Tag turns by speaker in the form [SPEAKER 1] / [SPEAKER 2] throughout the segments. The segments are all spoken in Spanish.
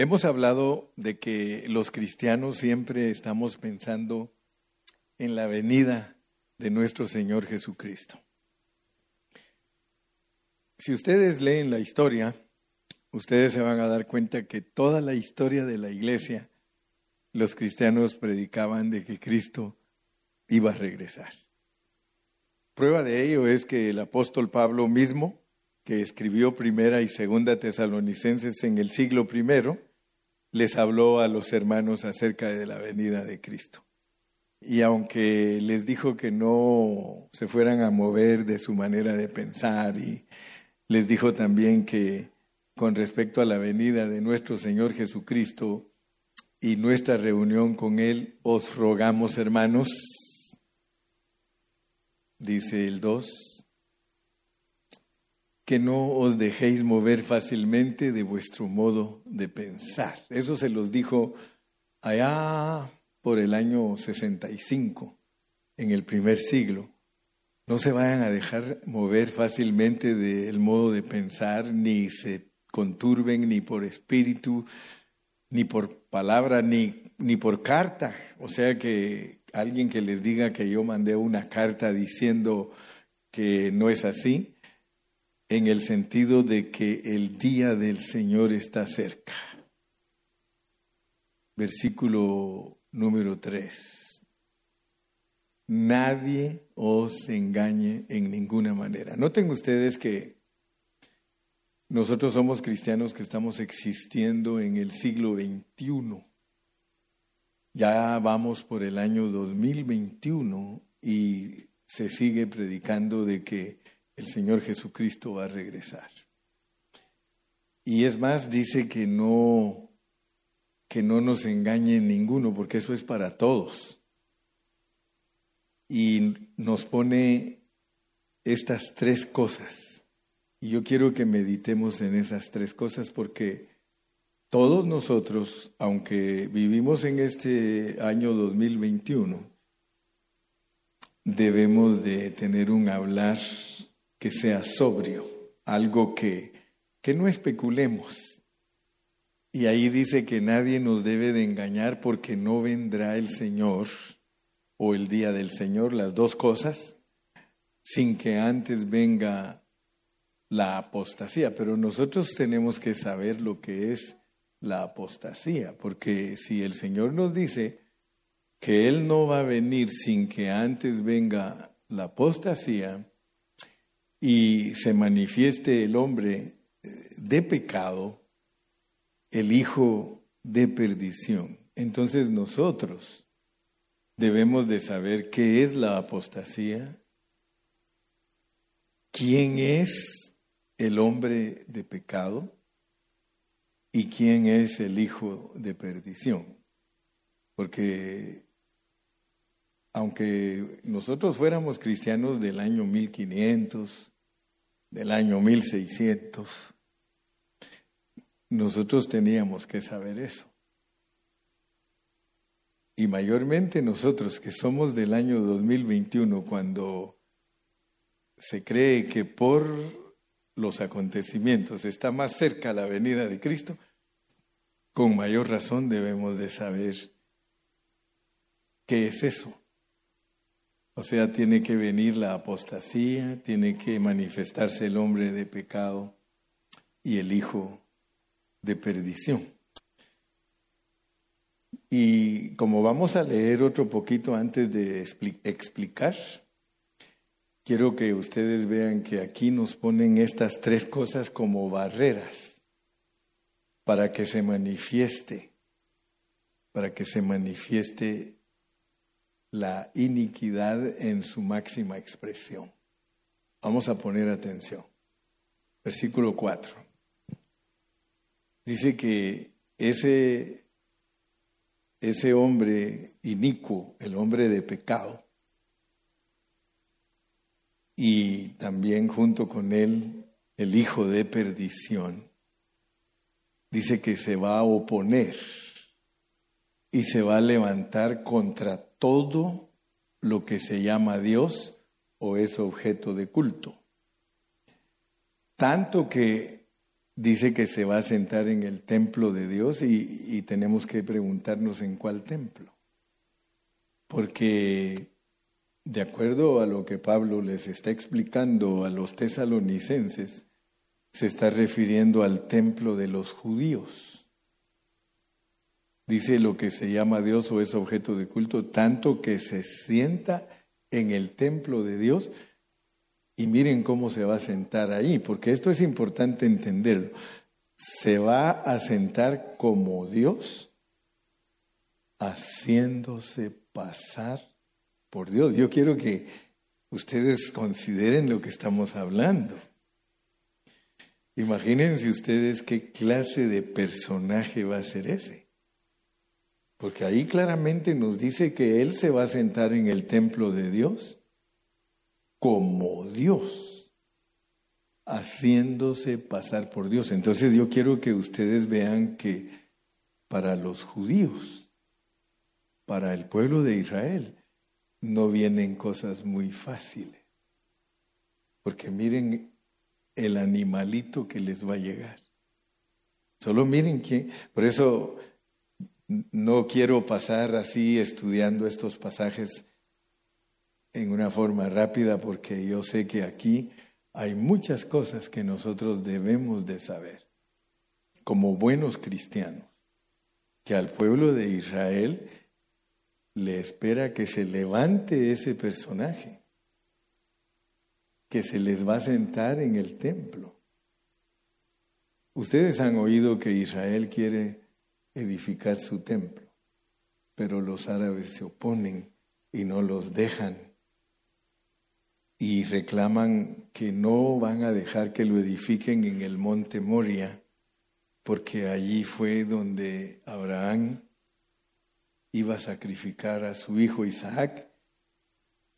[SPEAKER 1] Hemos hablado de que los cristianos siempre estamos pensando en la venida de nuestro Señor Jesucristo. Si ustedes leen la historia, ustedes se van a dar cuenta que toda la historia de la iglesia, los cristianos predicaban de que Cristo iba a regresar. Prueba de ello es que el apóstol Pablo mismo, que escribió primera y segunda tesalonicenses en el siglo primero, les habló a los hermanos acerca de la venida de Cristo. Y aunque les dijo que no se fueran a mover de su manera de pensar y les dijo también que con respecto a la venida de nuestro Señor Jesucristo y nuestra reunión con Él, os rogamos, hermanos, dice el 2, que no os dejéis mover fácilmente de vuestro modo de pensar. Eso se los dijo allá por el año 65, en el primer siglo. No se vayan a dejar mover fácilmente del modo de pensar, ni se conturben ni por espíritu, ni por palabra, ni, ni por carta. O sea que alguien que les diga que yo mandé una carta diciendo que no es así, en el sentido de que el día del Señor está cerca. Versículo número 3. Nadie os engañe en ninguna manera. Noten ustedes que nosotros somos cristianos que estamos existiendo en el siglo XXI. Ya vamos por el año 2021 y se sigue predicando de que el Señor Jesucristo va a regresar. Y es más, dice que no, que no nos engañe ninguno, porque eso es para todos. Y nos pone estas tres cosas. Y yo quiero que meditemos en esas tres cosas porque todos nosotros, aunque vivimos en este año 2021, debemos de tener un hablar que sea sobrio, algo que, que no especulemos. Y ahí dice que nadie nos debe de engañar porque no vendrá el Señor o el día del Señor, las dos cosas, sin que antes venga la apostasía. Pero nosotros tenemos que saber lo que es la apostasía, porque si el Señor nos dice que Él no va a venir sin que antes venga la apostasía, y se manifieste el hombre eh, de pecado, el hijo de perdición. Entonces nosotros debemos de saber qué es la apostasía, quién es el hombre de pecado y quién es el hijo de perdición. Porque aunque nosotros fuéramos cristianos del año 1500, del año 1600, nosotros teníamos que saber eso. Y mayormente nosotros que somos del año 2021, cuando se cree que por los acontecimientos está más cerca la venida de Cristo, con mayor razón debemos de saber qué es eso. O sea, tiene que venir la apostasía, tiene que manifestarse el hombre de pecado y el hijo de perdición. Y como vamos a leer otro poquito antes de explicar, quiero que ustedes vean que aquí nos ponen estas tres cosas como barreras para que se manifieste, para que se manifieste la iniquidad en su máxima expresión. Vamos a poner atención. Versículo 4. Dice que ese, ese hombre inicuo, el hombre de pecado, y también junto con él el hijo de perdición, dice que se va a oponer y se va a levantar contra todo lo que se llama Dios o es objeto de culto. Tanto que dice que se va a sentar en el templo de Dios y, tenemos que preguntarnos en cuál templo. Porque de acuerdo a lo que Pablo les está explicando a los tesalonicenses, se está refiriendo al templo de los judíos. Dice lo que se llama Dios o es objeto de culto, tanto que se sienta en el templo de Dios y miren cómo se va a sentar ahí, porque esto es importante entenderlo. Se va a sentar como Dios, haciéndose pasar por Dios. Yo quiero que ustedes consideren lo que estamos hablando. Imagínense ustedes qué clase de personaje va a ser ese. Porque ahí claramente nos dice que Él se va a sentar en el templo de Dios como Dios, haciéndose pasar por Dios. Entonces yo quiero que ustedes vean que para los judíos, para el pueblo de Israel, no vienen cosas muy fáciles. Porque miren el animalito que les va a llegar. Solo miren que, por eso no quiero pasar así estudiando estos pasajes en una forma rápida porque yo sé que aquí hay muchas cosas que nosotros debemos de saber como buenos cristianos, que al pueblo de Israel le espera que se levante ese personaje, que se les va a sentar en el templo. Ustedes han oído que Israel quiere edificar su templo, pero los árabes se oponen y no los dejan. Y reclaman que no van a dejar que lo edifiquen en el monte Moria, porque allí fue donde Abraham iba a sacrificar a su hijo Isaac.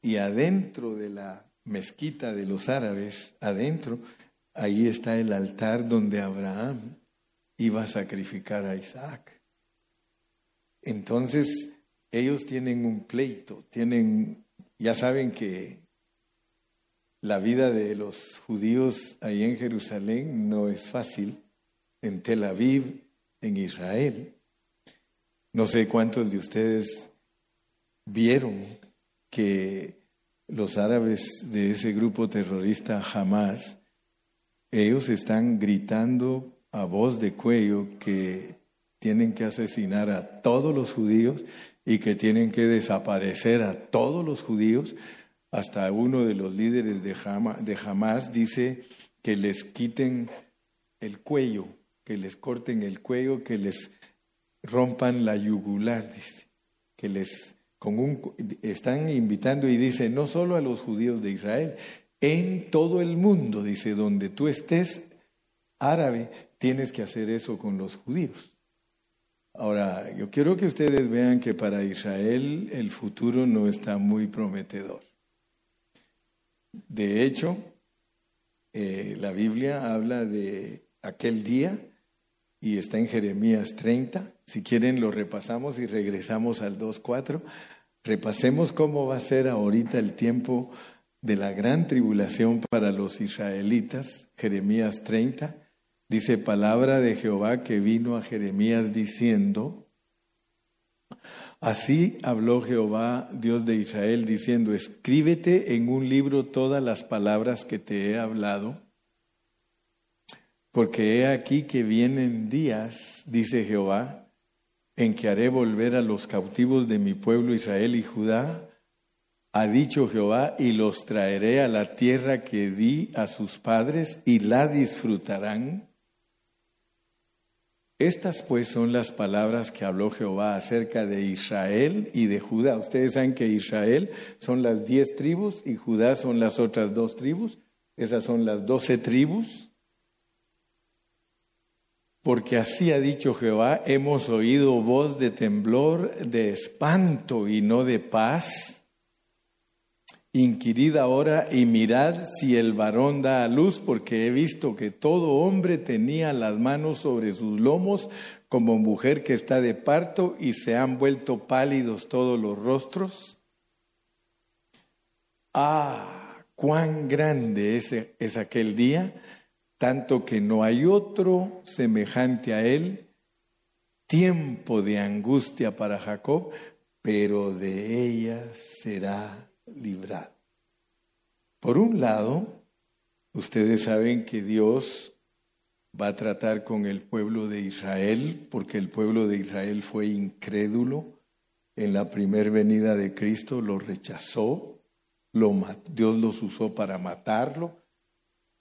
[SPEAKER 1] Y adentro de la mezquita de los árabes, adentro, ahí está el altar donde Abraham iba a sacrificar a Isaac. Entonces, ellos tienen un pleito, tienen, ya saben que la vida de los judíos ahí en Jerusalén no es fácil, en Tel Aviv, en Israel. No sé cuántos de ustedes vieron que los árabes de ese grupo terrorista jamás, ellos están gritando a voz de cuello que tienen que asesinar a todos los judíos y que tienen que desaparecer a todos los judíos. Hasta uno de los líderes de Hamas, dice que les quiten el cuello, que les corten el cuello, que les rompan la yugular, dice, que les con un, están invitando y dice, no solo a los judíos de Israel, en todo el mundo, dice, donde tú estés árabe, tienes que hacer eso con los judíos. Ahora, yo quiero que ustedes vean que para Israel el futuro no está muy prometedor. De hecho, eh, la Biblia habla de aquel día y está en Jeremías 30. Si quieren lo repasamos y regresamos al 2.4. Repasemos cómo va a ser ahorita el tiempo de la gran tribulación para los israelitas. Jeremías 30 dice palabra de Jehová que vino a Jeremías diciendo, Así habló Jehová, Dios de Israel, diciendo, escríbete en un libro todas las palabras que te he hablado porque he aquí que vienen días, dice Jehová, en que haré volver a los cautivos de mi pueblo Israel y Judá, ha dicho Jehová, y los traeré a la tierra que di a sus padres y la disfrutarán. Estas pues son las palabras que habló Jehová acerca de Israel y de Judá. Ustedes saben que Israel son las diez tribus y Judá son las otras dos tribus. Esas son las doce tribus. Porque así ha dicho Jehová, hemos oído voz de temblor, de espanto y no de paz. Inquirid ahora y mirad si el varón da a luz, porque he visto que todo hombre tenía las manos sobre sus lomos como mujer que está de parto y se han vuelto pálidos todos los rostros. Ah, cuán grande es, es aquel día tanto que no hay otro semejante a él, tiempo de angustia para Jacob, pero de ella será librado. Por un lado, ustedes saben que Dios va a tratar con el pueblo de Israel, porque el pueblo de Israel fue incrédulo en la primera venida de Cristo, lo rechazó, Dios los usó para matarlo.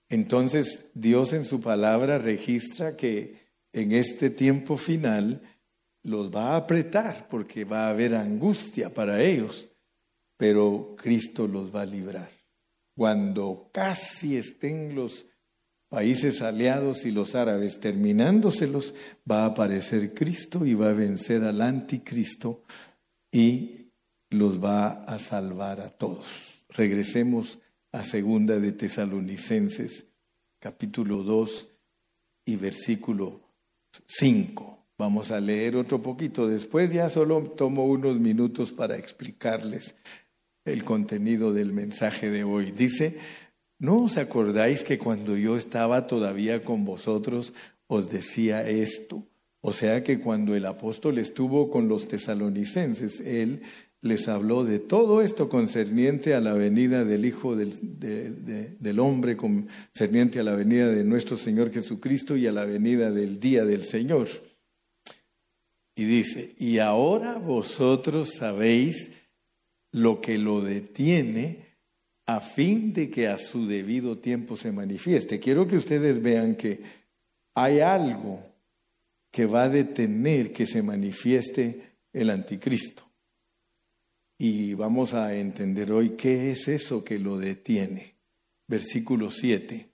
[SPEAKER 1] Entonces Dios en su palabra registra que en este tiempo final los va a apretar porque va a haber angustia para ellos, pero Cristo los va a librar. Cuando casi estén los países aliados y los árabes terminándoselos, va a aparecer Cristo y va a vencer al anticristo y los va a salvar a todos. Regresemos a segunda de Tesalonicenses, capítulo 2 y versículo 5. Vamos a leer otro poquito. Después ya solo tomo unos minutos para explicarles el contenido del mensaje de hoy. Dice, ¿No os acordáis que cuando yo estaba todavía con vosotros os decía esto? O sea que cuando el apóstol estuvo con los tesalonicenses, él les habló de todo esto concerniente a la venida del Hijo del, del, Hombre, concerniente a la venida de nuestro Señor Jesucristo y a la venida del día del Señor. Y dice, y ahora vosotros sabéis lo que lo detiene a fin de que a su debido tiempo se manifieste. Quiero que ustedes vean que hay algo que va a detener que se manifieste el anticristo. Y vamos a entender hoy qué es eso que lo detiene. Versículo 7.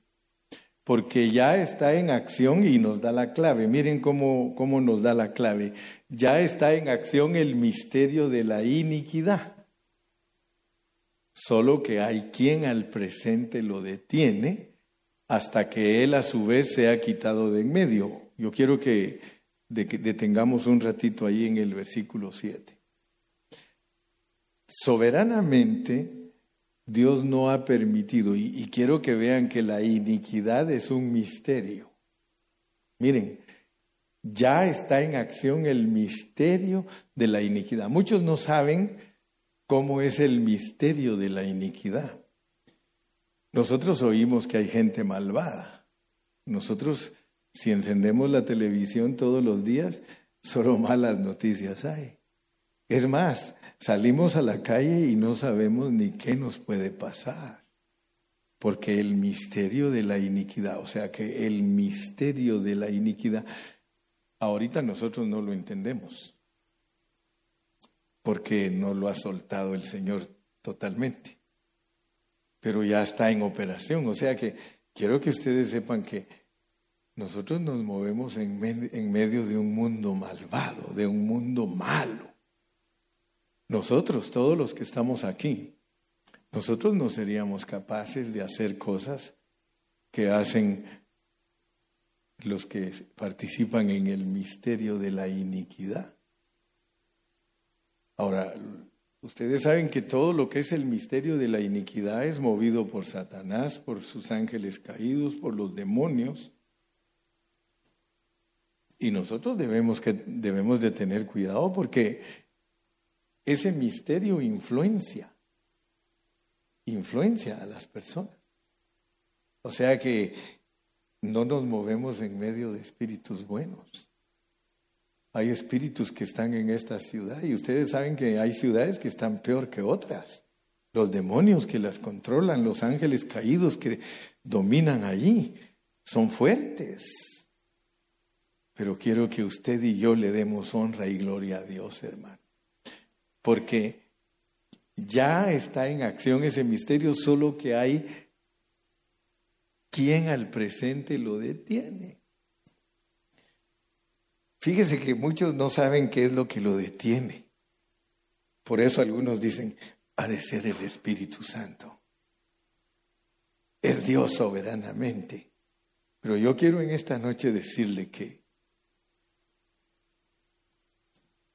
[SPEAKER 1] Porque ya está en acción y nos da la clave. Miren cómo, cómo nos da la clave. Ya está en acción el misterio de la iniquidad solo que hay quien al presente lo detiene hasta que él a su vez sea quitado de en medio. Yo quiero que, detengamos un ratito ahí en el versículo 7. Soberanamente, Dios no ha permitido, y, y quiero que vean que la iniquidad es un misterio. Miren, ya está en acción el misterio de la iniquidad. Muchos no saben cómo es el misterio de la iniquidad. Nosotros oímos que hay gente malvada. Nosotros, si encendemos la televisión todos los días, solo malas noticias hay. Es más, salimos a la calle y no sabemos ni qué nos puede pasar. Porque el misterio de la iniquidad, o sea que el misterio de la iniquidad, ahorita nosotros no lo entendemos porque no lo ha soltado el Señor totalmente. Pero ya está en operación. O sea que quiero que ustedes sepan que nosotros nos movemos en, medio de un mundo malvado, de un mundo malo. Nosotros, todos los que estamos aquí, nosotros no seríamos capaces de hacer cosas que hacen los que participan en el misterio de la iniquidad. Ahora, ustedes saben que todo lo que es el misterio de la iniquidad es movido por Satanás, por sus ángeles caídos, por los demonios. Y nosotros debemos, que, debemos de tener cuidado porque ese misterio influencia, influencia a las personas. O sea que no nos movemos en medio de espíritus buenos. Hay espíritus que están en esta ciudad y ustedes saben que hay ciudades que están peor que otras. Los demonios que las controlan, los ángeles caídos que dominan allí, son fuertes. Pero quiero que usted y yo le demos honra y gloria a Dios, hermano. Porque ya está en acción ese misterio, solo que hay quien al presente lo detiene. Fíjese que muchos no saben qué es lo que lo detiene. Por eso algunos dicen, ha de ser el Espíritu Santo. Es Dios soberanamente. Pero yo quiero en esta noche decirle que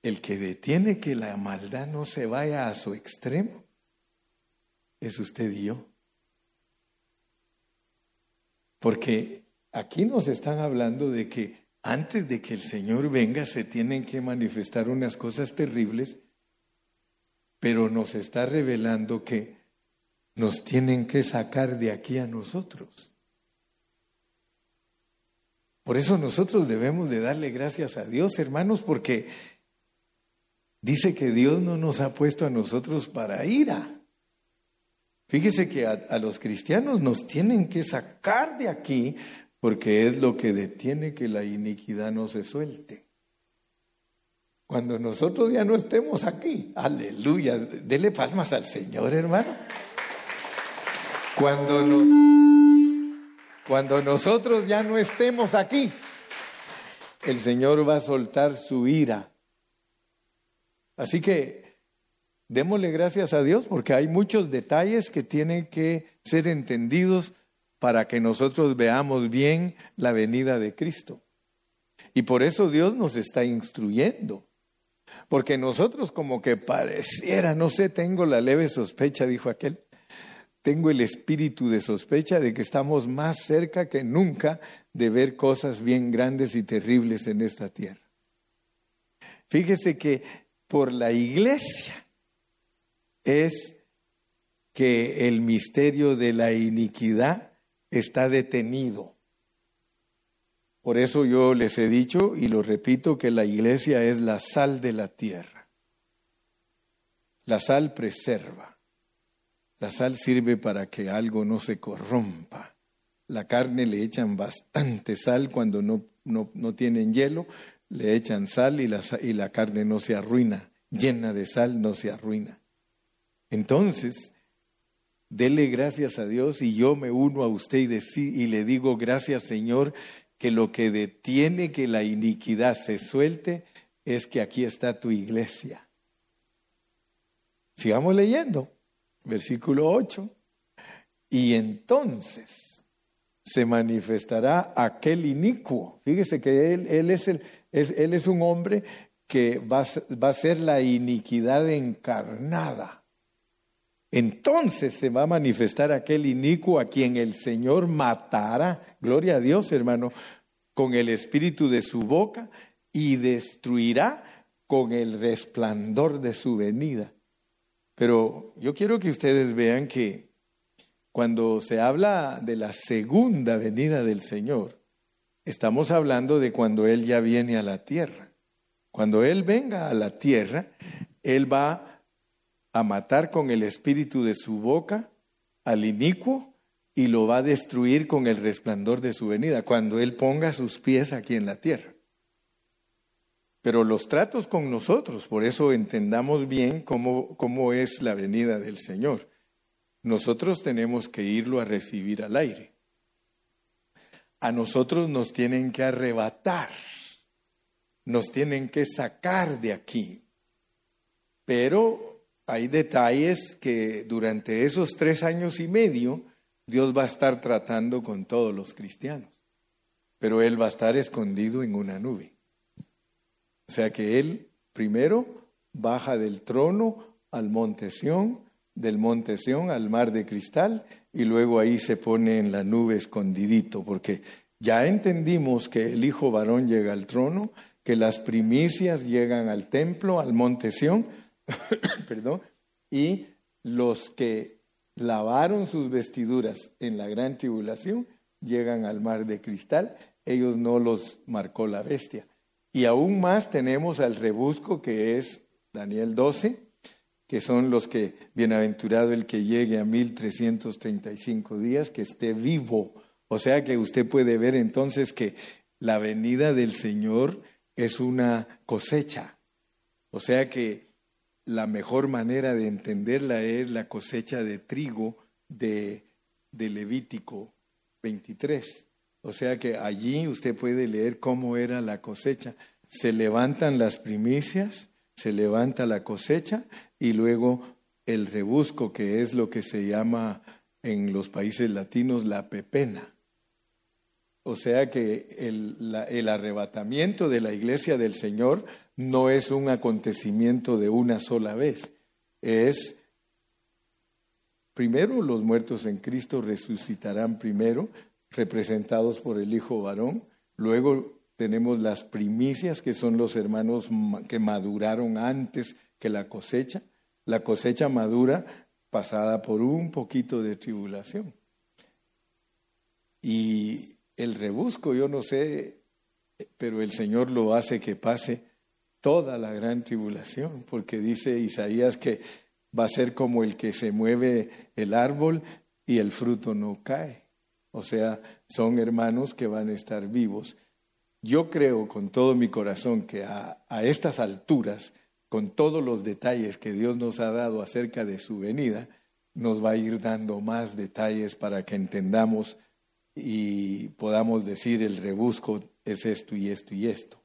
[SPEAKER 1] el que detiene que la maldad no se vaya a su extremo es usted y yo. Porque aquí nos están hablando de que antes de que el Señor venga se tienen que manifestar unas cosas terribles, pero nos está revelando que nos tienen que sacar de aquí a nosotros. Por eso nosotros debemos de darle gracias a Dios, hermanos, porque dice que Dios no nos ha puesto a nosotros para ira. Fíjese que a, a, los cristianos nos tienen que sacar de aquí porque es lo que detiene que la iniquidad no se suelte. Cuando nosotros ya no estemos aquí, aleluya, dele palmas al Señor, hermano. Cuando nos cuando nosotros ya no estemos aquí, el Señor va a soltar su ira. Así que démosle gracias a Dios porque hay muchos detalles que tienen que ser entendidos para que nosotros veamos bien la venida de Cristo. Y por eso Dios nos está instruyendo. Porque nosotros como que pareciera, no sé, tengo la leve sospecha, dijo aquel, tengo el espíritu de sospecha de que estamos más cerca que nunca de ver cosas bien grandes y terribles en esta tierra. Fíjese que por la iglesia es que el misterio de la iniquidad está detenido. Por eso yo les he dicho y lo repito que la iglesia es la sal de la tierra. La sal preserva. La sal sirve para que algo no se corrompa. La carne le echan bastante sal cuando no, no, tienen hielo, le echan sal y la, y la carne no se arruina. Llena de sal no se arruina. Entonces, Dele gracias a Dios y yo me uno a usted y, y le digo gracias Señor que lo que detiene que la iniquidad se suelte es que aquí está tu iglesia. Sigamos leyendo, versículo 8. Y entonces se manifestará aquel inicuo. Fíjese que él, es, el, es un hombre que va a ser la iniquidad encarnada entonces se va a manifestar aquel inicuo a quien el Señor matará, gloria a Dios hermano, con el espíritu de su boca y destruirá con el resplandor de su venida. Pero yo quiero que ustedes vean que cuando se habla de la segunda venida del Señor, estamos hablando de cuando Él ya viene a la tierra. Cuando Él venga a la tierra, Él va a matar con el espíritu de su boca al inicuo y lo va a destruir con el resplandor de su venida, cuando Él ponga sus pies aquí en la tierra. Pero los tratos con nosotros, por eso entendamos bien cómo, cómo es la venida del Señor. Nosotros tenemos que irlo a recibir al aire. A nosotros nos tienen que arrebatar, nos tienen que sacar de aquí. Pero hay detalles que durante esos tres años y medio Dios va a estar tratando con todos los cristianos, pero Él va a estar escondido en una nube. O sea que Él primero baja del trono al monte Sión, del monte Sión al mar de cristal, y luego ahí se pone en la nube escondidito, porque ya entendimos que el Hijo varón llega al trono, que las primicias llegan al templo, al monte Sión, perdón, y los que lavaron sus vestiduras en la gran tribulación llegan al mar de cristal, ellos no los marcó la bestia. Y aún más tenemos al rebusco que es Daniel 12, que son los que, bienaventurado el que llegue a 1335 días, que esté vivo. O sea que usted puede ver entonces que la venida del Señor es una cosecha. O sea que la mejor manera de entenderla es la cosecha de trigo de, de Levítico 23. O sea que allí usted puede leer cómo era la cosecha. Se levantan las primicias, se levanta la cosecha y luego el rebusco, que es lo que se llama en los países latinos la pepena. O sea que el, el, arrebatamiento de la iglesia del Señor no es un acontecimiento de una sola vez. Es, primero los muertos en Cristo resucitarán primero, representados por el hijo varón. Luego tenemos las primicias, que son los hermanos que maduraron antes que la cosecha. La cosecha madura pasada por un poquito de tribulación. Y el rebusco, yo no sé, pero el Señor lo hace que pase toda la gran tribulación, porque dice Isaías que va a ser como el que se mueve el árbol y el fruto no cae. O sea, son hermanos que van a estar vivos. Yo creo con todo mi corazón que a, estas alturas, con todos los detalles que Dios nos ha dado acerca de su venida, nos va a ir dando más detalles para que entendamos y podamos decir el rebusco es esto y esto y esto.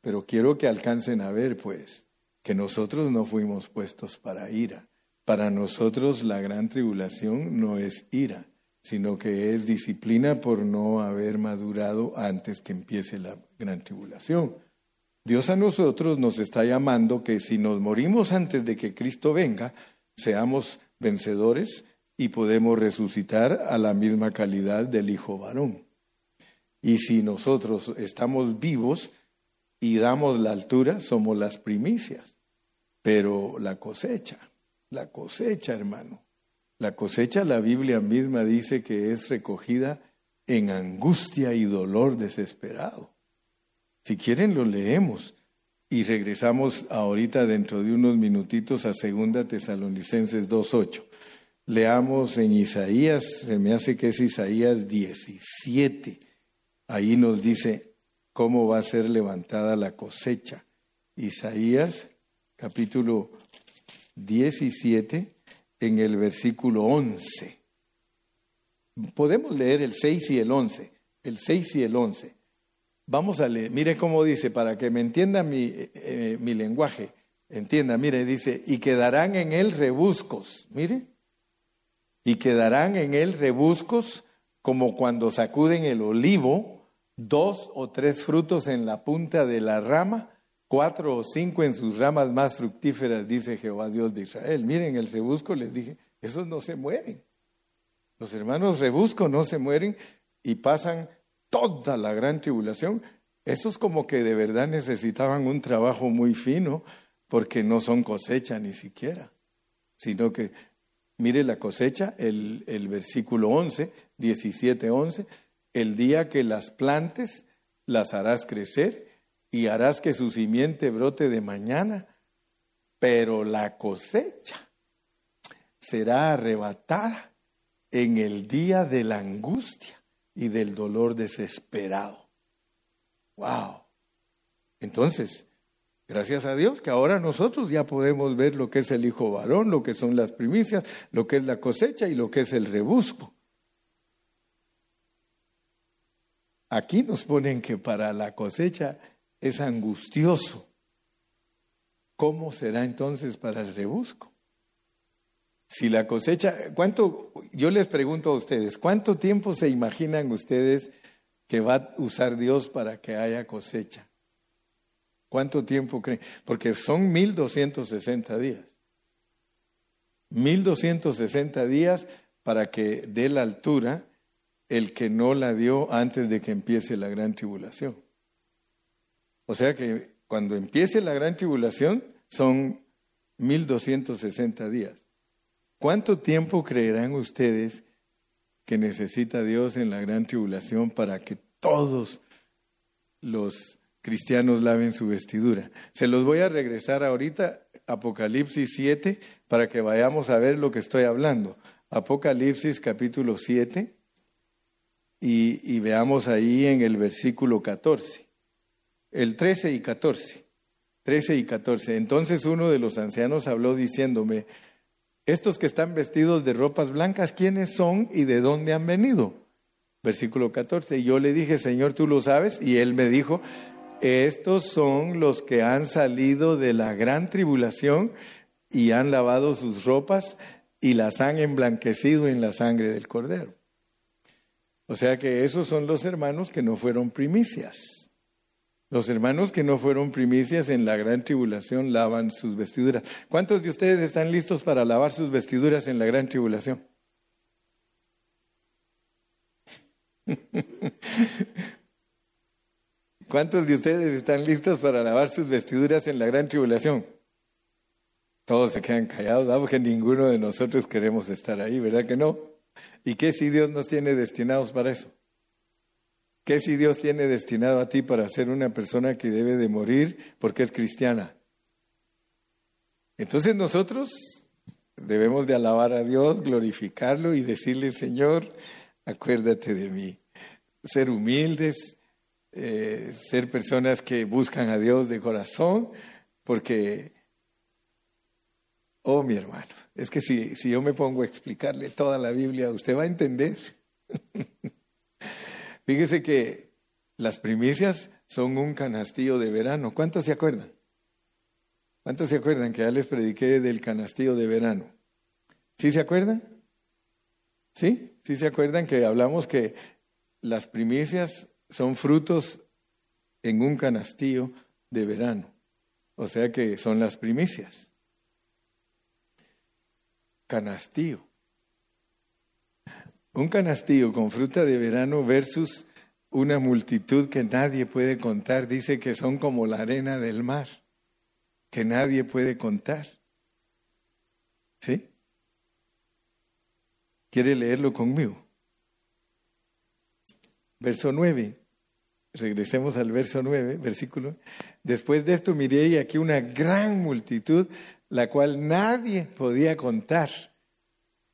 [SPEAKER 1] Pero quiero que alcancen a ver, pues, que nosotros no fuimos puestos para ira. Para nosotros la gran tribulación no es ira, sino que es disciplina por no haber madurado antes que empiece la gran tribulación. Dios a nosotros nos está llamando que si nos morimos antes de que Cristo venga, seamos vencedores y podemos resucitar a la misma calidad del Hijo varón. Y si nosotros estamos vivos y damos la altura, somos las primicias. Pero la cosecha, la cosecha, hermano, la cosecha, la Biblia misma dice que es recogida en angustia y dolor desesperado. Si quieren lo leemos y regresamos ahorita dentro de unos minutitos a Segunda Tesalonicenses 2.8. Leamos en Isaías, se me hace que es Isaías 17. Ahí nos dice cómo va a ser levantada la cosecha. Isaías capítulo 17 en el versículo 11. Podemos leer el 6 y el 11, el 6 y el 11. Vamos a leer, mire cómo dice, para que me entienda mi, eh, eh, mi lenguaje, entienda, mire, dice, y quedarán en él rebuscos, mire, y quedarán en él rebuscos como cuando sacuden el olivo, dos o tres frutos en la punta de la rama, cuatro o cinco en sus ramas más fructíferas, dice Jehová Dios de Israel. Miren, el rebusco les dije, esos no se mueren. Los hermanos rebusco no se mueren y pasan toda la gran tribulación. Esos como que de verdad necesitaban un trabajo muy fino porque no son cosecha ni siquiera, sino que, mire la cosecha, el, el versículo 11, 17, 11, el día que las plantes las harás crecer y harás que su simiente brote de mañana, pero la cosecha será arrebatada en el día de la angustia y del dolor desesperado. ¡Wow! Entonces, gracias a Dios que ahora nosotros ya podemos ver lo que es el hijo varón, lo que son las primicias, lo que es la cosecha y lo que es el rebusco. Aquí nos ponen que para la cosecha es angustioso. ¿Cómo será entonces para el rebusco? Si la cosecha, ¿cuánto, yo les pregunto a ustedes, ¿cuánto tiempo se imaginan ustedes que va a usar Dios para que haya cosecha? ¿Cuánto tiempo creen? Porque son 1260 días. 1260 días para que dé la altura el que no la dio antes de que empiece la gran tribulación. O sea que cuando empiece la gran tribulación son 1260 días. ¿Cuánto tiempo creerán ustedes que necesita Dios en la gran tribulación para que todos los cristianos laven su vestidura? Se los voy a regresar ahorita, Apocalipsis 7, para que vayamos a ver lo que estoy hablando. Apocalipsis capítulo 7 y, veamos ahí en el versículo 14 el 13 y 14. 13 y 14. Entonces uno de los ancianos habló diciéndome, estos que están vestidos de ropas blancas, ¿quiénes son y de dónde han venido? Versículo 14. Y yo le dije, Señor, tú lo sabes. Y él me dijo, estos son los que han salido de la gran tribulación y han lavado sus ropas y las han emblanquecido en la sangre del cordero. O sea que esos son los hermanos que no fueron primicias. Los hermanos que no fueron primicias en la gran tribulación lavan sus vestiduras. ¿Cuántos de ustedes están listos para lavar sus vestiduras en la gran tribulación? ¿Cuántos de ustedes están listos para lavar sus vestiduras en la gran tribulación? Todos se quedan callados, porque ninguno de nosotros queremos estar ahí, ¿verdad que no? ¿Y qué si Dios nos tiene destinados para eso? ¿Qué si Dios tiene destinado a ti para ser una persona que debe de morir porque es cristiana? Entonces nosotros debemos de alabar a Dios, glorificarlo y decirle, Señor, acuérdate de mí. Ser humildes, eh, ser personas que buscan a Dios de corazón, porque Oh, mi hermano, es que si, si yo me pongo a explicarle toda la Biblia, usted va a entender. Fíjese que las primicias son un canastillo de verano. ¿Cuántos se acuerdan? ¿Cuántos se acuerdan que ya les prediqué del canastillo de verano? ¿Sí se acuerdan? ¿Sí? ¿Sí se acuerdan que hablamos que las primicias son frutos en un canastillo de verano? O sea que son las primicias canastillo. Un canastillo con fruta de verano versus una multitud que nadie puede contar. Dice que son como la arena del mar, que nadie puede contar. ¿Sí? ¿Quiere leerlo conmigo? Verso 9. Regresemos al verso 9, versículo. Después de esto miré y aquí una gran multitud la cual nadie podía contar,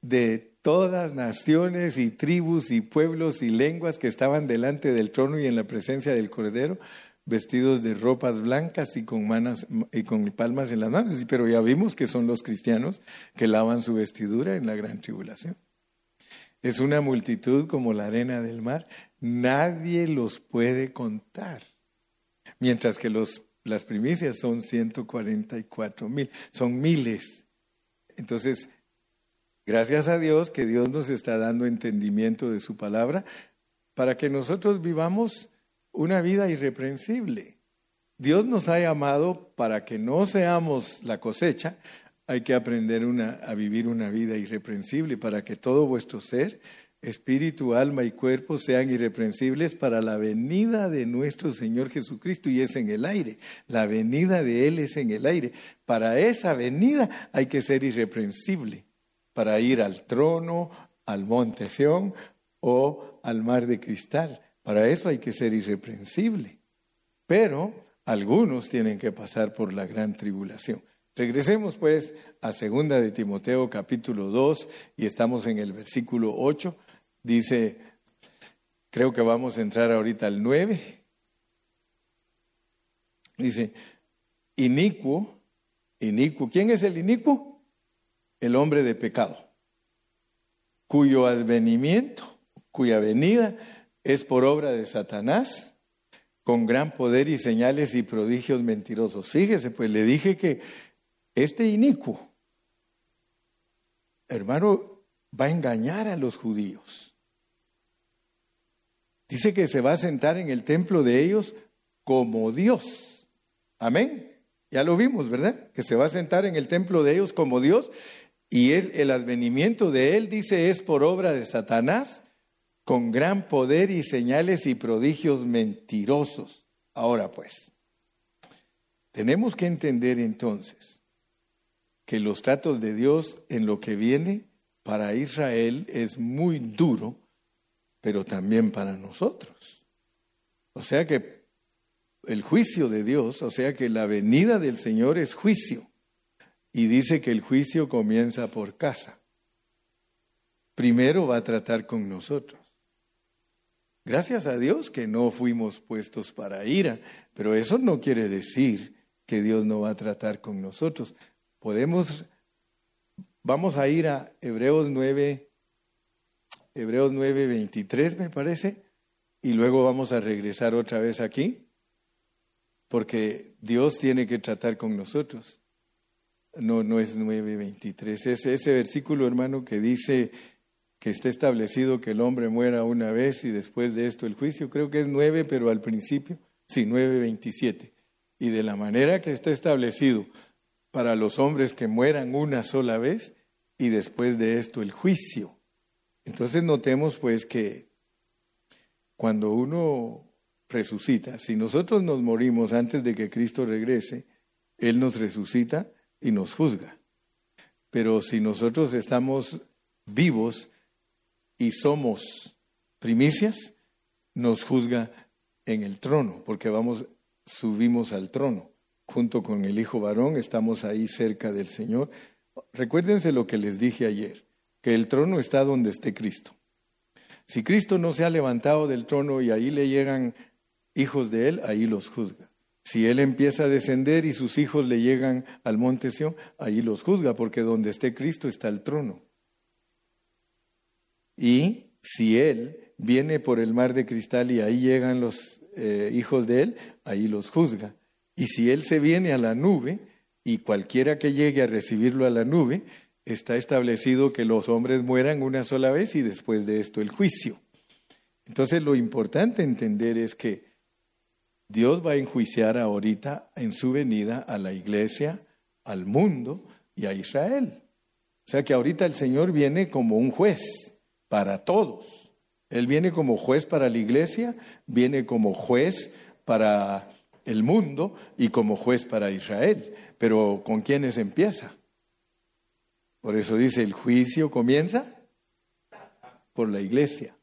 [SPEAKER 1] de todas naciones y tribus y pueblos y lenguas que estaban delante del trono y en la presencia del Cordero, vestidos de ropas blancas y con manos y con palmas en las manos. Pero ya vimos que son los cristianos que lavan su vestidura en la gran tribulación. Es una multitud como la arena del mar. Nadie los puede contar. Mientras que los las primicias son 144 mil, son miles. Entonces, gracias a Dios que Dios nos está dando entendimiento de su palabra para que nosotros vivamos una vida irreprensible. Dios nos ha llamado para que no seamos la cosecha, hay que aprender a vivir una vida irreprensible para que todo vuestro ser espíritu, alma y cuerpo sean irreprensibles para la venida de nuestro Señor Jesucristo y es en el aire. La venida de Él es en el aire. Para esa venida hay que ser irreprensible, para ir al trono, al monte Sión o al mar de cristal. Para eso hay que ser irreprensible. Pero algunos tienen que pasar por la gran tribulación. Regresemos pues a segunda de Timoteo capítulo 2 y estamos en el versículo 8 Dice, creo que vamos a entrar ahorita al 9. Dice, inicuo, inicuo. ¿Quién es el inicuo? El hombre de pecado, cuyo advenimiento, cuya venida es por obra de Satanás, con gran poder y señales y prodigios mentirosos. Fíjese, pues le dije que este inicuo, hermano, va a engañar a los judíos. Dice que se va a sentar en el templo de ellos como Dios. Amén. Ya lo vimos, ¿verdad? Que se va a sentar en el templo de ellos como Dios. Y el advenimiento de él, dice, es por obra de Satanás, con gran poder y señales y prodigios mentirosos. Ahora pues, tenemos que entender entonces que los tratos de Dios en lo que viene para Israel es muy duro pero también para nosotros. O sea que el juicio de Dios, o sea que la venida del Señor es juicio. Y dice que el juicio comienza por casa. Primero va a tratar con nosotros. Gracias a Dios que no fuimos puestos para ira, pero eso no quiere decir que Dios no va a tratar con nosotros. Podemos, vamos a ir a Hebreos 9, Hebreos 9, 23 me parece, y luego vamos a regresar otra vez aquí, porque Dios tiene que tratar con nosotros. No, no es 9, 23, es ese versículo, hermano, que dice que está establecido que el hombre muera una vez y después de esto el juicio. Creo que es 9, pero al principio, sí, 9, 27. Y de la manera que está establecido para los hombres que mueran una sola vez y después de esto el juicio. Entonces notemos pues que cuando uno resucita, si nosotros nos morimos antes de que Cristo regrese, Él nos resucita y nos juzga. Pero si nosotros estamos vivos y somos primicias, nos juzga en el trono, porque vamos, subimos al trono. Junto con el Hijo varón, estamos ahí cerca del Señor. Recuérdense lo que les dije ayer, que el trono está donde esté Cristo. Si Cristo no se ha levantado del trono y ahí le llegan hijos de él, ahí los juzga. Si él empieza a descender y sus hijos le llegan al monte Sión, ahí los juzga, porque donde esté Cristo está el trono. Y si él viene por el mar de cristal y ahí llegan los eh, hijos de él, ahí los juzga. Y si él se viene a la nube, y cualquiera que llegue a recibirlo a la nube, está establecido que los hombres mueran una sola vez y después de esto el juicio. Entonces lo importante entender es que Dios va a enjuiciar ahorita en su venida a la iglesia, al mundo y a Israel. O sea que ahorita el Señor viene como un juez para todos. Él viene como juez para la iglesia, viene como juez para el mundo y como juez para Israel. Pero ¿con quiénes empieza? Por eso dice, el juicio comienza por la iglesia.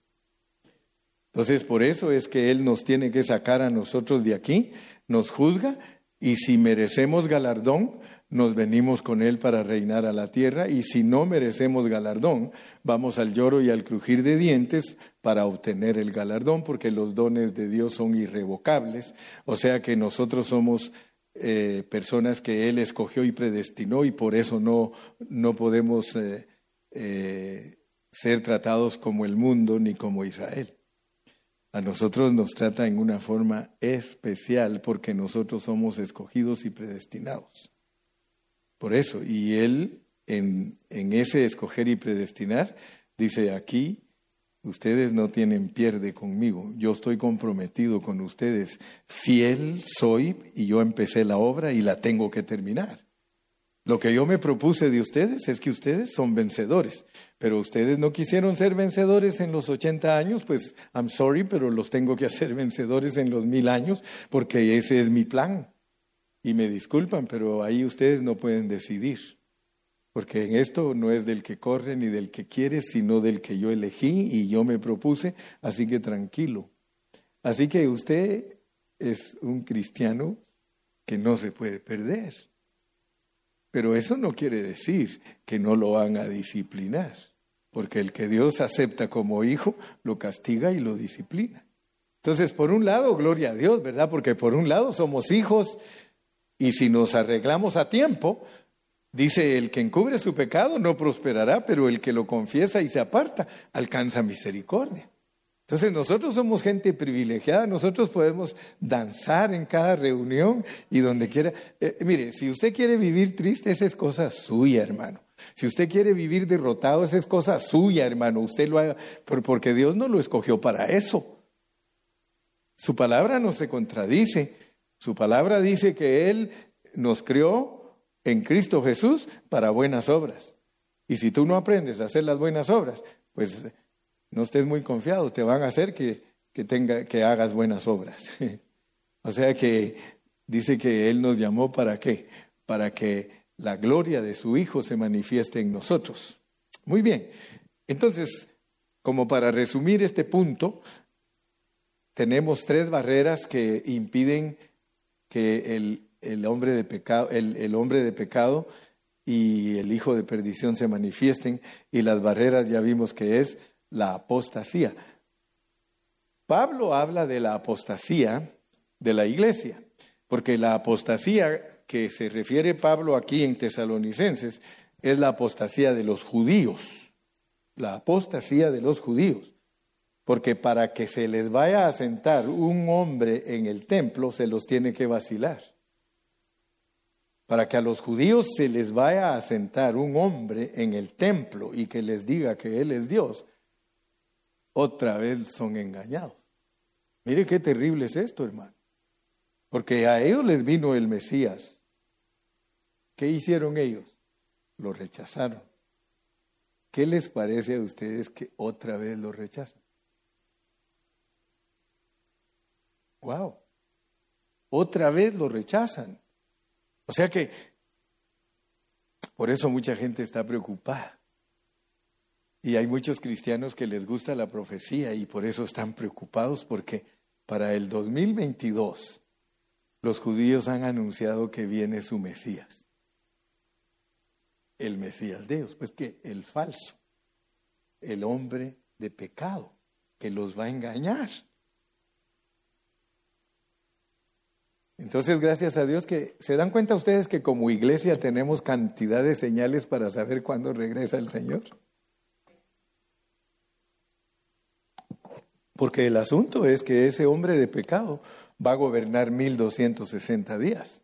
[SPEAKER 1] Entonces, por eso es que Él nos tiene que sacar a nosotros de aquí, nos juzga y si merecemos galardón, nos venimos con Él para reinar a la tierra y si no merecemos galardón, vamos al lloro y al crujir de dientes para obtener el galardón, porque los dones de Dios son irrevocables, o sea que nosotros somos eh, personas que Él escogió y predestinó y por eso no, no podemos eh, eh, ser tratados como el mundo ni como Israel. A nosotros nos trata en una forma especial porque nosotros somos escogidos y predestinados. Por eso, y Él en, en ese escoger y predestinar dice aquí, Ustedes no tienen pierde conmigo, yo estoy comprometido con ustedes, fiel soy y yo empecé la obra y la tengo que terminar. Lo que yo me propuse de ustedes es que ustedes son vencedores, pero ustedes no quisieron ser vencedores en los 80 años, pues I'm sorry, pero los tengo que hacer vencedores en los mil años porque ese es mi plan. Y me disculpan, pero ahí ustedes no pueden decidir porque en esto no es del que corre ni del que quiere, sino del que yo elegí y yo me propuse, así que tranquilo. Así que usted es un cristiano que no se puede perder. Pero eso no quiere decir que no lo van a disciplinar, porque el que Dios acepta como hijo lo castiga y lo disciplina. Entonces, por un lado, gloria a Dios, ¿verdad? Porque por un lado somos hijos y si nos arreglamos a tiempo, Dice, el que encubre su pecado no prosperará, pero el que lo confiesa y se aparta alcanza misericordia. Entonces nosotros somos gente privilegiada, nosotros podemos danzar en cada reunión y donde quiera. Eh, mire, si usted quiere vivir triste, esa es cosa suya, hermano. Si usted quiere vivir derrotado, esa es cosa suya, hermano. Usted lo haga, porque Dios no lo escogió para eso. Su palabra no se contradice. Su palabra dice que Él nos creó en Cristo Jesús para buenas obras. Y si tú no aprendes a hacer las buenas obras, pues no estés muy confiado, te van a hacer que, que, tenga, que hagas buenas obras. o sea que dice que Él nos llamó para qué? Para que la gloria de su Hijo se manifieste en nosotros. Muy bien, entonces, como para resumir este punto, tenemos tres barreras que impiden que el el hombre de pecado, el, hombre de pecado y el hijo de perdición se manifiesten y las barreras ya vimos que es la apostasía. Pablo habla de la apostasía de la iglesia, porque la apostasía que se refiere Pablo aquí en Tesalonicenses es la apostasía de los judíos, la apostasía de los judíos. Porque para que se les vaya a sentar un hombre en el templo, se los tiene que vacilar para que a los judíos se les vaya a sentar un hombre en el templo y que les diga que Él es Dios, otra vez son engañados. Mire qué terrible es esto, hermano. Porque a ellos les vino el Mesías. ¿Qué hicieron ellos? Lo rechazaron. ¿Qué les parece a ustedes que otra vez lo rechazan? Wow. Otra vez lo rechazan. O sea que por eso mucha gente está preocupada. Y hay muchos cristianos que les gusta la profecía y por eso están preocupados porque para el 2022 los judíos han anunciado que viene su Mesías. El Mesías de Dios, pues que el falso, el hombre de pecado, que los va a engañar. Entonces, gracias a Dios que se dan cuenta ustedes que como iglesia tenemos cantidad de señales para saber cuándo regresa el Señor. Porque el asunto es que ese hombre de pecado va a gobernar 1260 días.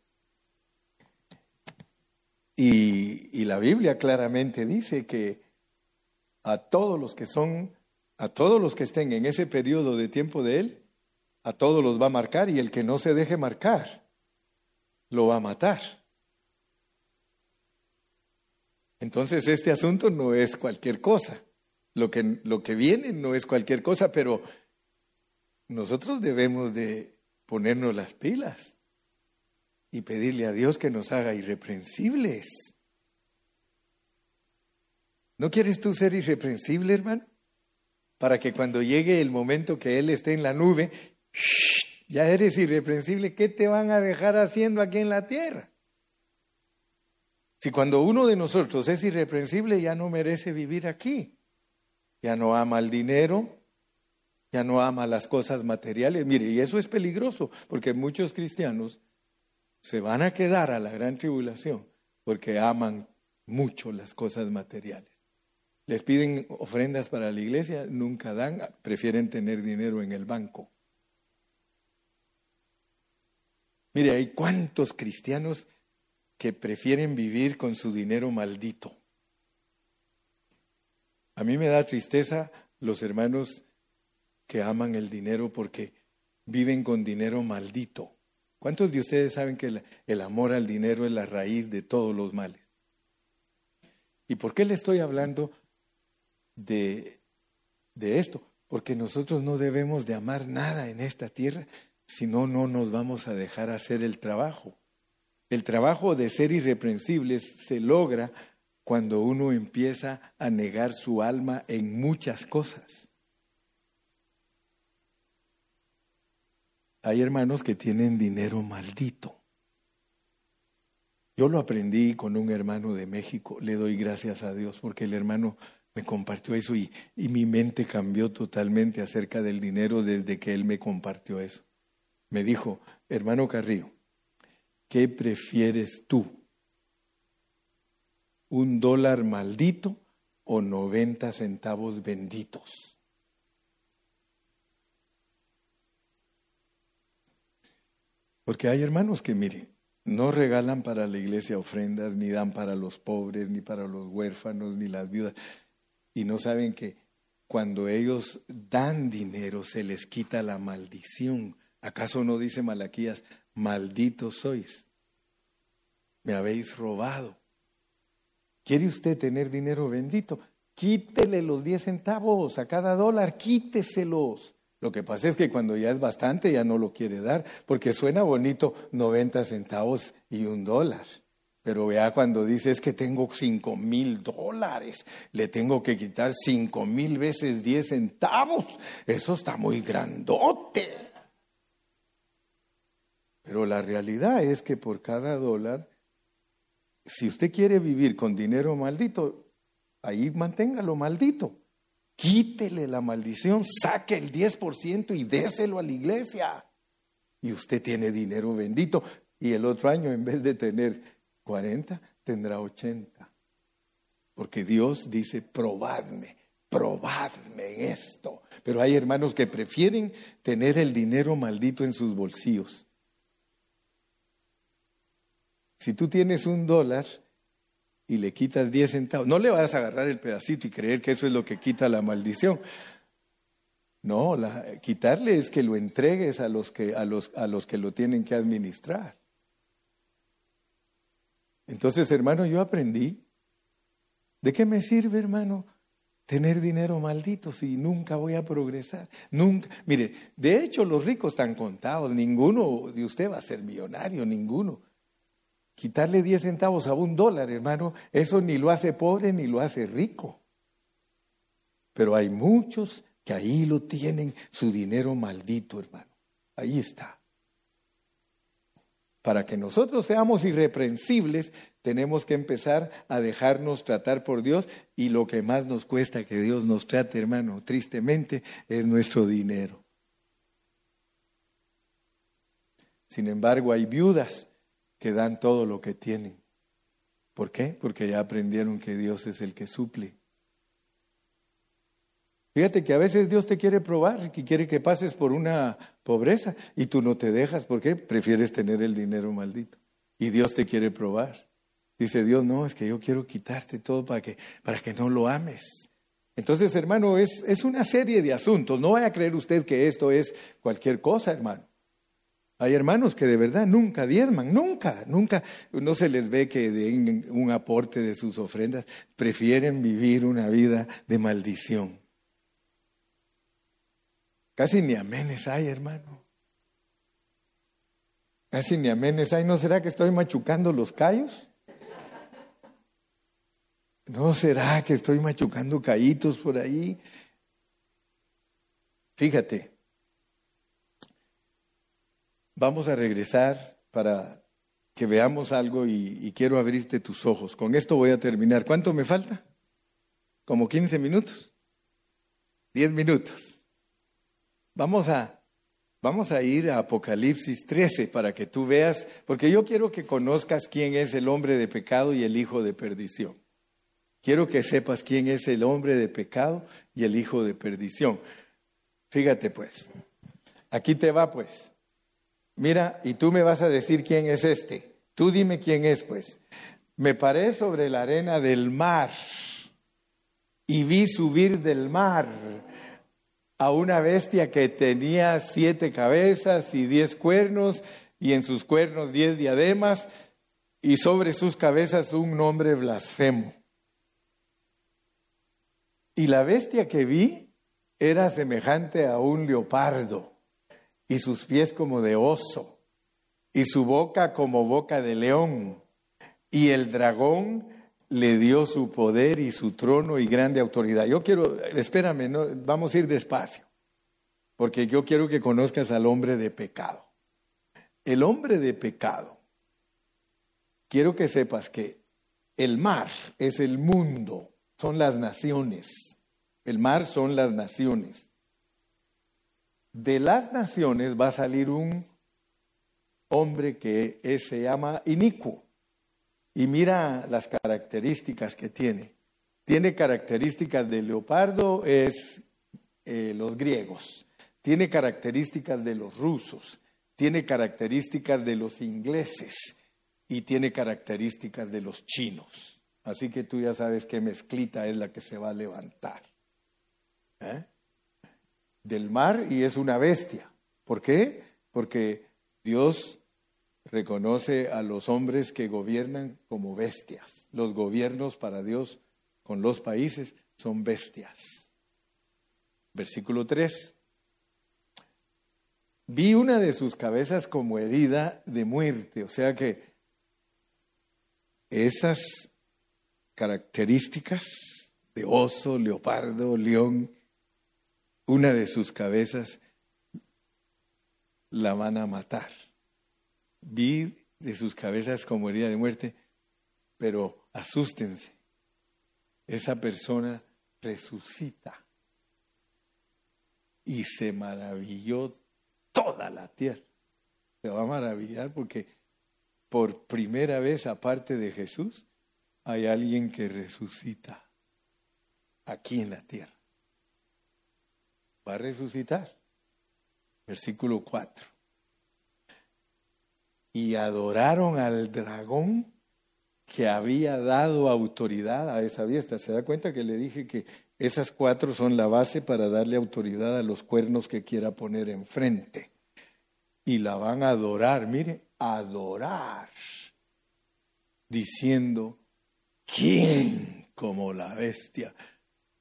[SPEAKER 1] Y, la Biblia claramente dice que a todos los que son, a todos los que estén en ese periodo de tiempo de Él, a todos los va a marcar y el que no se deje marcar, lo va a matar. Entonces este asunto no es cualquier cosa. Lo que, lo que viene no es cualquier cosa, pero nosotros debemos de ponernos las pilas y pedirle a Dios que nos haga irreprensibles. ¿No quieres tú ser irreprensible, hermano? Para que cuando llegue el momento que Él esté en la nube, ya eres irreprensible, ¿qué te van a dejar haciendo aquí en la tierra? Si cuando uno de nosotros es irreprensible ya no merece vivir aquí, ya no ama el dinero, ya no ama las cosas materiales. Mire, y eso es peligroso, porque muchos cristianos se van a quedar a la gran tribulación porque aman mucho las cosas materiales. Les piden ofrendas para la iglesia, nunca dan, prefieren tener dinero en el banco. Mire, hay cuántos cristianos que prefieren vivir con su dinero maldito. A mí me da tristeza los hermanos que aman el dinero porque viven con dinero maldito. ¿Cuántos de ustedes saben que el, amor al dinero es la raíz de todos los males? ¿Y por qué le estoy hablando de, de esto? Porque nosotros no debemos de amar nada en esta tierra, si no, no nos vamos a dejar hacer el trabajo. El trabajo de ser irreprensibles se logra cuando uno empieza a negar su alma en muchas cosas. Hay hermanos que tienen dinero maldito. Yo lo aprendí con un hermano de México, le doy gracias a Dios porque el hermano me compartió eso y, y mi mente cambió totalmente acerca del dinero desde que él me compartió eso me dijo, hermano Carrillo, ¿qué prefieres tú? ¿Un dólar maldito o 90 centavos benditos? Porque hay hermanos que, mire, no regalan para la iglesia ofrendas, ni dan para los pobres, ni para los huérfanos, ni las viudas, y no saben que cuando ellos dan dinero se les quita la maldición ¿Acaso no dice Malaquías, malditos sois? Me habéis robado. ¿Quiere usted tener dinero bendito? Quítele los 10 centavos a cada dólar, quíteselos. Lo que pasa es que cuando ya es bastante ya no lo quiere dar, porque suena bonito 90 centavos y un dólar. Pero vea cuando dice es que tengo 5 mil dólares, le tengo que quitar 5 mil veces 10 centavos. Eso está muy grandote. Pero la realidad es que por cada dólar, si usted quiere vivir con dinero maldito, ahí manténgalo maldito. Quítele la maldición, saque el 10% y déselo a la iglesia. Y usted tiene dinero bendito. Y el otro año, en vez de tener 40, tendrá 80. Porque Dios dice, probadme, probadme esto. Pero hay hermanos que prefieren tener el dinero maldito en sus bolsillos si tú tienes un dólar y le quitas 10 centavos, no le vas a agarrar el pedacito y creer que eso es lo que quita la maldición. No, quitarle es que lo entregues a los que, a, los, a los que lo tienen que administrar. Entonces, hermano, yo aprendí. ¿De qué me sirve, hermano, tener dinero maldito si nunca voy a progresar? Nunca. Mire, de hecho los ricos están contados, ninguno de usted va a ser millonario, ninguno. Quitarle 10 centavos a un dólar, hermano, eso ni lo hace pobre ni lo hace rico. Pero hay muchos que ahí lo tienen, su dinero maldito, hermano. Ahí está. Para que nosotros seamos irreprensibles, tenemos que empezar a dejarnos tratar por Dios y lo que más nos cuesta que Dios nos trate, hermano, tristemente, es nuestro dinero. Sin embargo, hay viudas que dan todo lo que tienen. ¿Por qué? Porque ya aprendieron que Dios es el que suple. Fíjate que a veces Dios te quiere probar, que quiere que pases por una pobreza y tú no te dejas. ¿Por qué? Prefieres tener el dinero maldito. Y Dios te quiere probar. Dice Dios, no, es que yo quiero quitarte todo para que, para que no lo ames. Entonces, hermano, es, es una serie de asuntos. No vaya a creer usted que esto es cualquier cosa, hermano. Hay hermanos que de verdad nunca diezman, nunca, nunca, no se les ve que den un aporte de sus ofrendas, prefieren vivir una vida de maldición. Casi ni amenes hay, hermano. Casi ni amenes hay. ¿No será que estoy machucando los callos? ¿No será que estoy machucando caítos por ahí? Fíjate, vamos a regresar para que veamos algo y, quiero abrirte tus ojos. Con esto voy a terminar. ¿Cuánto me falta? Como 15 minutos. 10 minutos. Vamos a, vamos a ir a Apocalipsis 13 para que tú veas, porque yo quiero que conozcas quién es el hombre de pecado y el hijo de perdición. Quiero que sepas quién es el hombre de pecado y el hijo de perdición. Fíjate pues, aquí te va pues. Mira, y tú me vas a decir quién es este. Tú dime quién es pues. Me paré sobre la arena del mar y vi subir del mar a una bestia que tenía siete cabezas y diez cuernos y en sus cuernos diez diademas y sobre sus cabezas un nombre blasfemo. Y la bestia que vi era semejante a un leopardo, y sus pies como de oso, y su boca como boca de león. Y el dragón le dio su poder y su trono y grande autoridad. Yo quiero, espérame, no, vamos a ir despacio, porque yo quiero que conozcas al hombre de pecado. El hombre de pecado, quiero que sepas que el mar es el mundo, son las naciones. El mar son las naciones. De las naciones va a salir un hombre que se llama inicuo. Y mira las características que tiene. Tiene características de leopardo, es eh, los griegos. Tiene características de los rusos. Tiene características de los ingleses. Y tiene características de los chinos. Así que tú ya sabes qué mezclita es la que se va a levantar. ¿eh? Del mar y es una bestia. ¿Por qué? Porque Dios reconoce a los hombres que gobiernan como bestias. Los gobiernos para Dios con los países son bestias. Versículo 3. Vi una de sus cabezas como herida de muerte, o sea que esas características de oso, leopardo, león, una de sus cabezas la van a matar. Vi de sus cabezas como herida de muerte, pero asústense, esa persona resucita y se maravilló toda la tierra. Se va a maravillar porque por primera vez, aparte de Jesús, hay alguien que resucita aquí en la tierra va a resucitar. Versículo 4. Y adoraron al dragón que había dado autoridad a esa fiesta. ¿Se da cuenta que le dije que esas cuatro son la base para darle autoridad a los cuernos que quiera poner enfrente? Y la van a adorar, mire, adorar, diciendo, ¿quién como la bestia?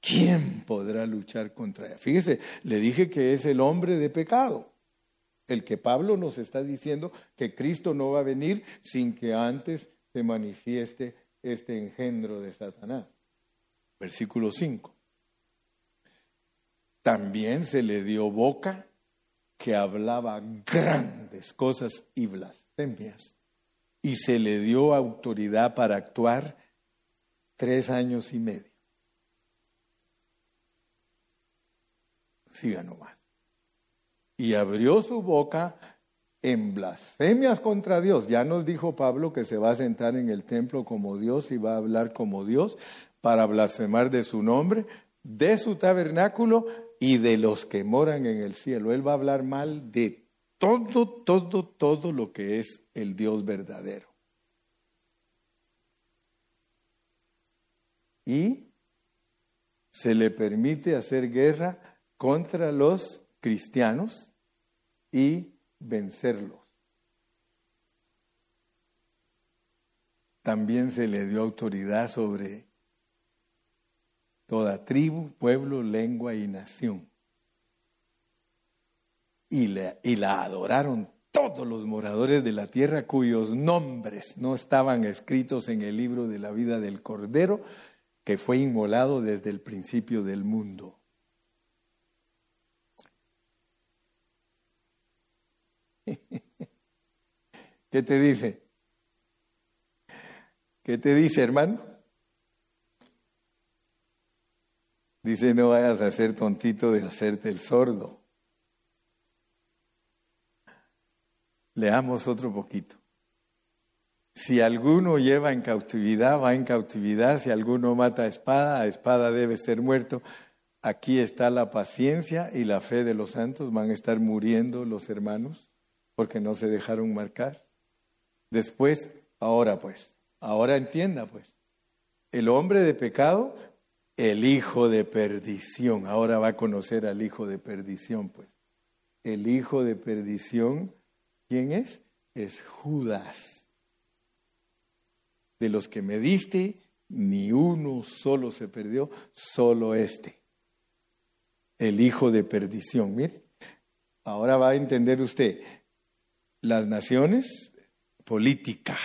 [SPEAKER 1] ¿Quién podrá luchar contra ella? Fíjese, le dije que es el hombre de pecado, el que Pablo nos está diciendo que Cristo no va a venir sin que antes se manifieste este engendro de Satanás. Versículo 5. También se le dio boca que hablaba grandes cosas y blasfemias, y se le dio autoridad para actuar tres años y medio. Siga nomás. Y abrió su boca en blasfemias contra Dios. Ya nos dijo Pablo que se va a sentar en el templo como Dios y va a hablar como Dios para blasfemar de su nombre, de su tabernáculo y de los que moran en el cielo. Él va a hablar mal de todo, todo, todo lo que es el Dios verdadero. Y se le permite hacer guerra contra los cristianos y vencerlos. También se le dio autoridad sobre toda tribu, pueblo, lengua y nación. Y, la adoraron todos los moradores de la tierra cuyos nombres no estaban escritos en el libro de la vida del Cordero, que fue inmolado desde el principio del mundo. ¿Qué te dice? ¿Qué te dice, hermano? Dice, no vayas a ser tontito de hacerte el sordo. Leamos otro poquito. Si alguno lleva en cautividad, va en cautividad. Si alguno mata a espada, a espada debe ser muerto. Aquí está la paciencia y la fe de los santos. Van a estar muriendo los hermanos porque no se dejaron marcar. Después, ahora pues, ahora entienda pues, el hombre de pecado el hijo de perdición. Ahora va a conocer al hijo de perdición, pues. El hijo de perdición, ¿quién es? Es Judas. De los que me diste, ni uno solo se perdió, solo este. El hijo de perdición. Mire, ahora va a entender usted las naciones, política.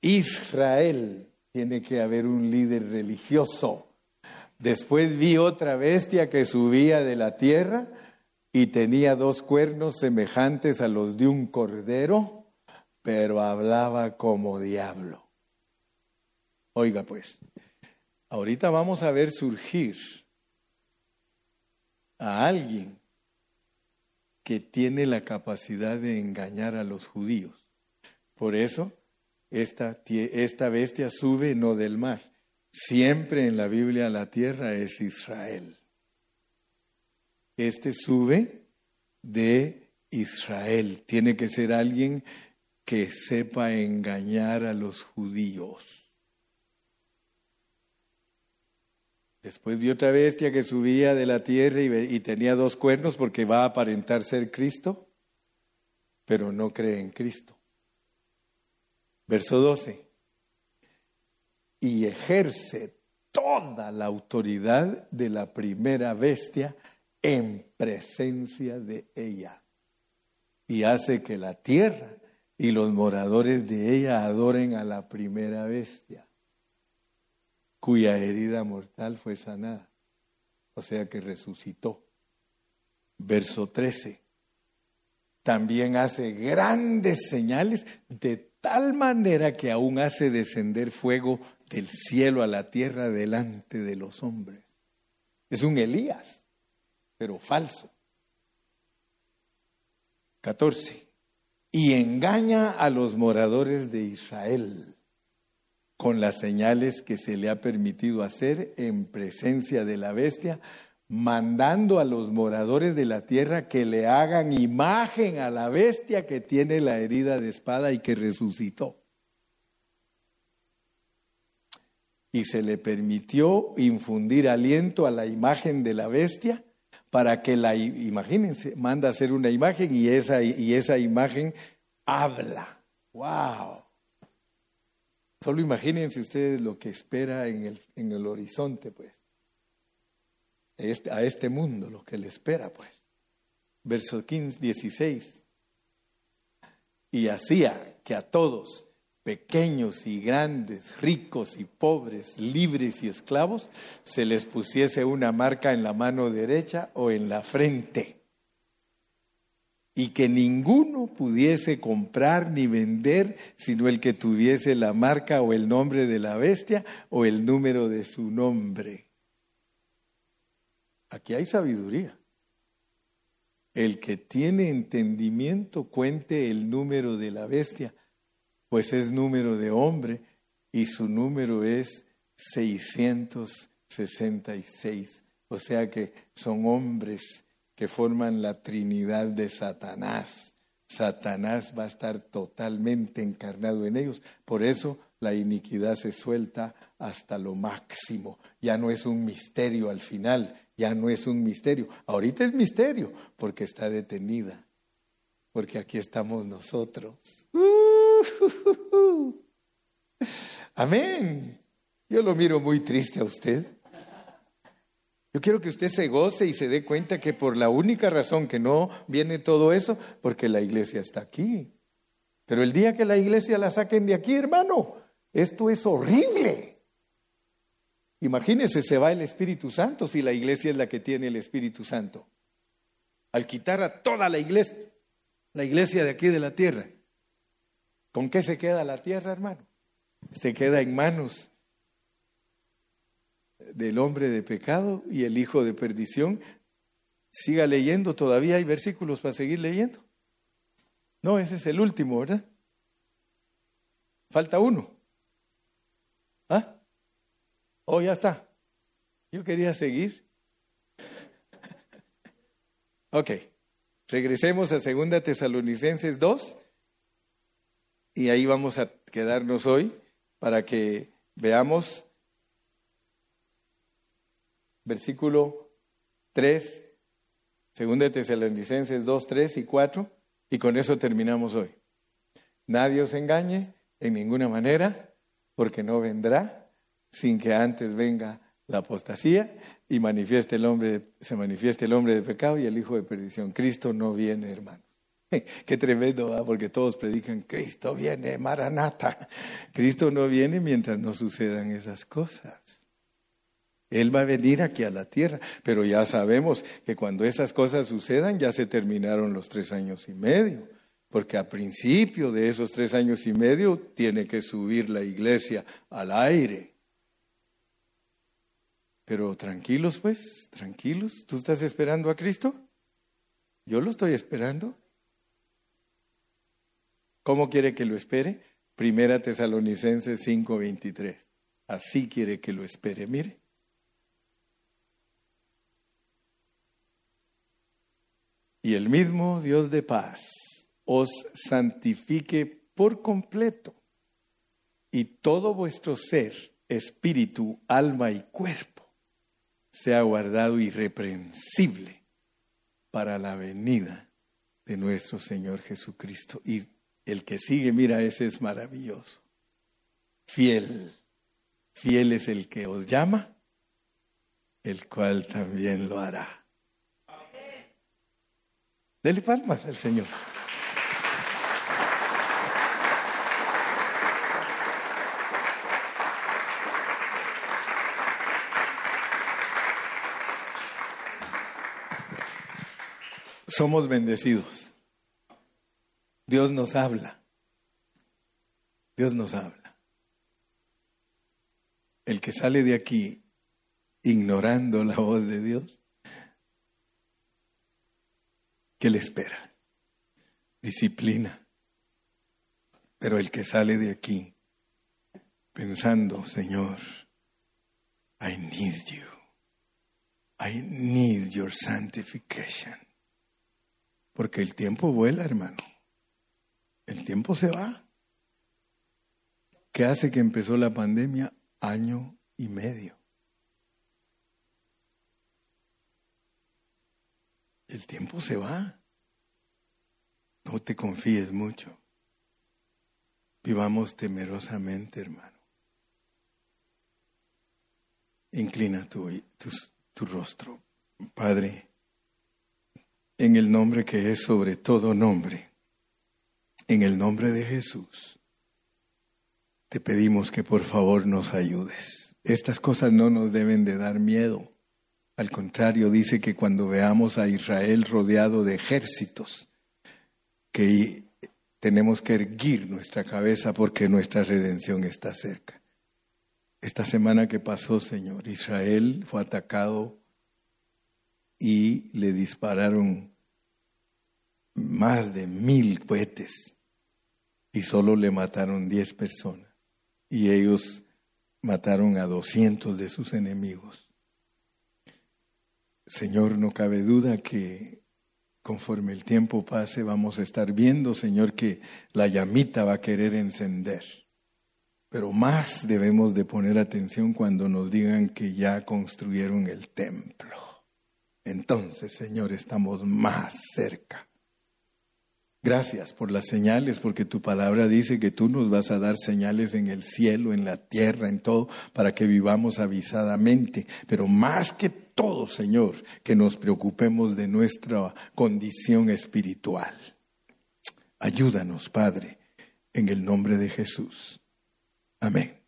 [SPEAKER 1] Israel, tiene que haber un líder religioso. Después vi otra bestia que subía de la tierra y tenía dos cuernos semejantes a los de un cordero, pero hablaba como diablo. Oiga pues, ahorita vamos a ver surgir a alguien que tiene la capacidad de engañar a los judíos. Por eso esta, esta bestia sube no del mar. Siempre en la Biblia la tierra es Israel. Este sube de Israel. Tiene que ser alguien que sepa engañar a los judíos. Después vi otra bestia que subía de la tierra y, tenía dos cuernos porque va a aparentar ser Cristo, pero no cree en Cristo. Verso 12. Y ejerce toda la autoridad de la primera bestia en presencia de ella. Y hace que la tierra y los moradores de ella adoren a la primera bestia, cuya herida mortal fue sanada. O sea que resucitó. Verso 13. También hace grandes señales de tal manera que aún hace descender fuego del cielo a la tierra delante de los hombres. Es un Elías, pero falso. 14. Y engaña a los moradores de Israel con las señales que se le ha permitido hacer en presencia de la bestia mandando a los moradores de la tierra que le hagan imagen a la bestia que tiene la herida de espada y que resucitó. Y se le permitió infundir aliento a la imagen de la bestia para que la, imagínense, manda a hacer una imagen y esa, y esa imagen habla. ¡Wow! Solo imagínense ustedes lo que espera en el, en el horizonte, pues. Este, a este mundo, lo que le espera, pues. Verso 15, 16. Y hacía que a todos, pequeños y grandes, ricos y pobres, libres y esclavos, se les pusiese una marca en la mano derecha o en la frente y que ninguno pudiese comprar ni vender sino el que tuviese la marca o el nombre de la bestia o el número de su nombre. Aquí hay sabiduría. El que tiene entendimiento cuente el número de la bestia, pues es número de hombre y su número es 666. O sea que son hombres que forman la Trinidad de Satanás. Satanás va a estar totalmente encarnado en ellos. Por eso la iniquidad se suelta hasta lo máximo. Ya no es un misterio al final, ya no es un misterio. Ahorita es misterio porque está detenida, porque aquí estamos nosotros. Amén. Yo lo miro muy triste a usted. Yo quiero que usted se goce y se dé cuenta que por la única razón que no viene todo eso, porque la iglesia está aquí. Pero el día que la iglesia la saquen de aquí, hermano, esto es horrible. Imagínese, se va el Espíritu Santo si la iglesia es la que tiene el Espíritu Santo. Al quitar a toda la iglesia, la iglesia de aquí de la tierra, ¿con qué se queda la tierra, hermano? Se queda en manos del hombre de pecado y el hijo de perdición. Siga leyendo, todavía hay versículos para seguir leyendo. No, ese es el último, ¿verdad? Falta uno. ¿Ah? Oh, ya está. Yo quería seguir. ok. Regresemos a Segunda Tesalonicenses 2 y ahí vamos a quedarnos hoy para que veamos versículo 3, segunda de Tesalonicenses 2, 3 y 4, y con eso terminamos hoy. Nadie os engañe en ninguna manera, porque no vendrá sin que antes venga la apostasía y manifieste el hombre, se manifieste el hombre de pecado y el hijo de perdición. Cristo no viene, hermano. Qué tremendo, porque todos predican, Cristo viene, Maranata. Cristo no viene mientras no sucedan esas cosas. Él va a venir aquí a la tierra, pero ya sabemos que cuando esas cosas sucedan ya se terminaron los tres años y medio, porque a principio de esos tres años y medio tiene que subir la iglesia al aire. Pero tranquilos pues, tranquilos, ¿tú estás esperando a Cristo? Yo lo estoy esperando. ¿Cómo quiere que lo espere? Primera Tesalonicenses 5:23. Así quiere que lo espere. Mire. Y el mismo Dios de paz os santifique por completo y todo vuestro ser, espíritu, alma y cuerpo sea guardado irreprensible para la venida de nuestro Señor Jesucristo. Y el que sigue, mira, ese es maravilloso. Fiel, fiel es el que os llama, el cual también lo hará. Dele palmas al Señor. Somos bendecidos. Dios nos habla. Dios nos habla. El que sale de aquí ignorando la voz de Dios ¿Qué le espera? Disciplina. Pero el que sale de aquí pensando, Señor, I need you. I need your sanctification. Porque el tiempo vuela, hermano. El tiempo se va. ¿Qué hace que empezó la pandemia? Año y medio. El tiempo se va. No te confíes mucho. Vivamos temerosamente, hermano. Inclina tu, rostro, Padre, en el nombre que es sobre todo nombre, en el nombre de Jesús. Te pedimos que por favor nos ayudes. Estas cosas no nos deben de dar miedo. Al contrario, dice que cuando veamos a Israel rodeado de ejércitos, que tenemos que erguir nuestra cabeza porque nuestra redención está cerca. Esta semana que pasó, Señor, Israel fue atacado y le dispararon más de mil cohetes y solo le mataron diez personas y ellos mataron a doscientos de sus enemigos. Señor, no cabe duda que conforme el tiempo pase vamos a estar viendo, Señor, que la llamita va a querer encender. Pero más debemos de poner atención cuando nos digan que ya construyeron el templo. Entonces, Señor, estamos más cerca. Gracias por las señales, porque tu palabra dice que tú nos vas a dar señales en el cielo, en la tierra, en todo, para que vivamos avisadamente. Pero más que todo, Señor, que nos preocupemos de nuestra condición espiritual. Ayúdanos, Padre, en el nombre de Jesús. Amén.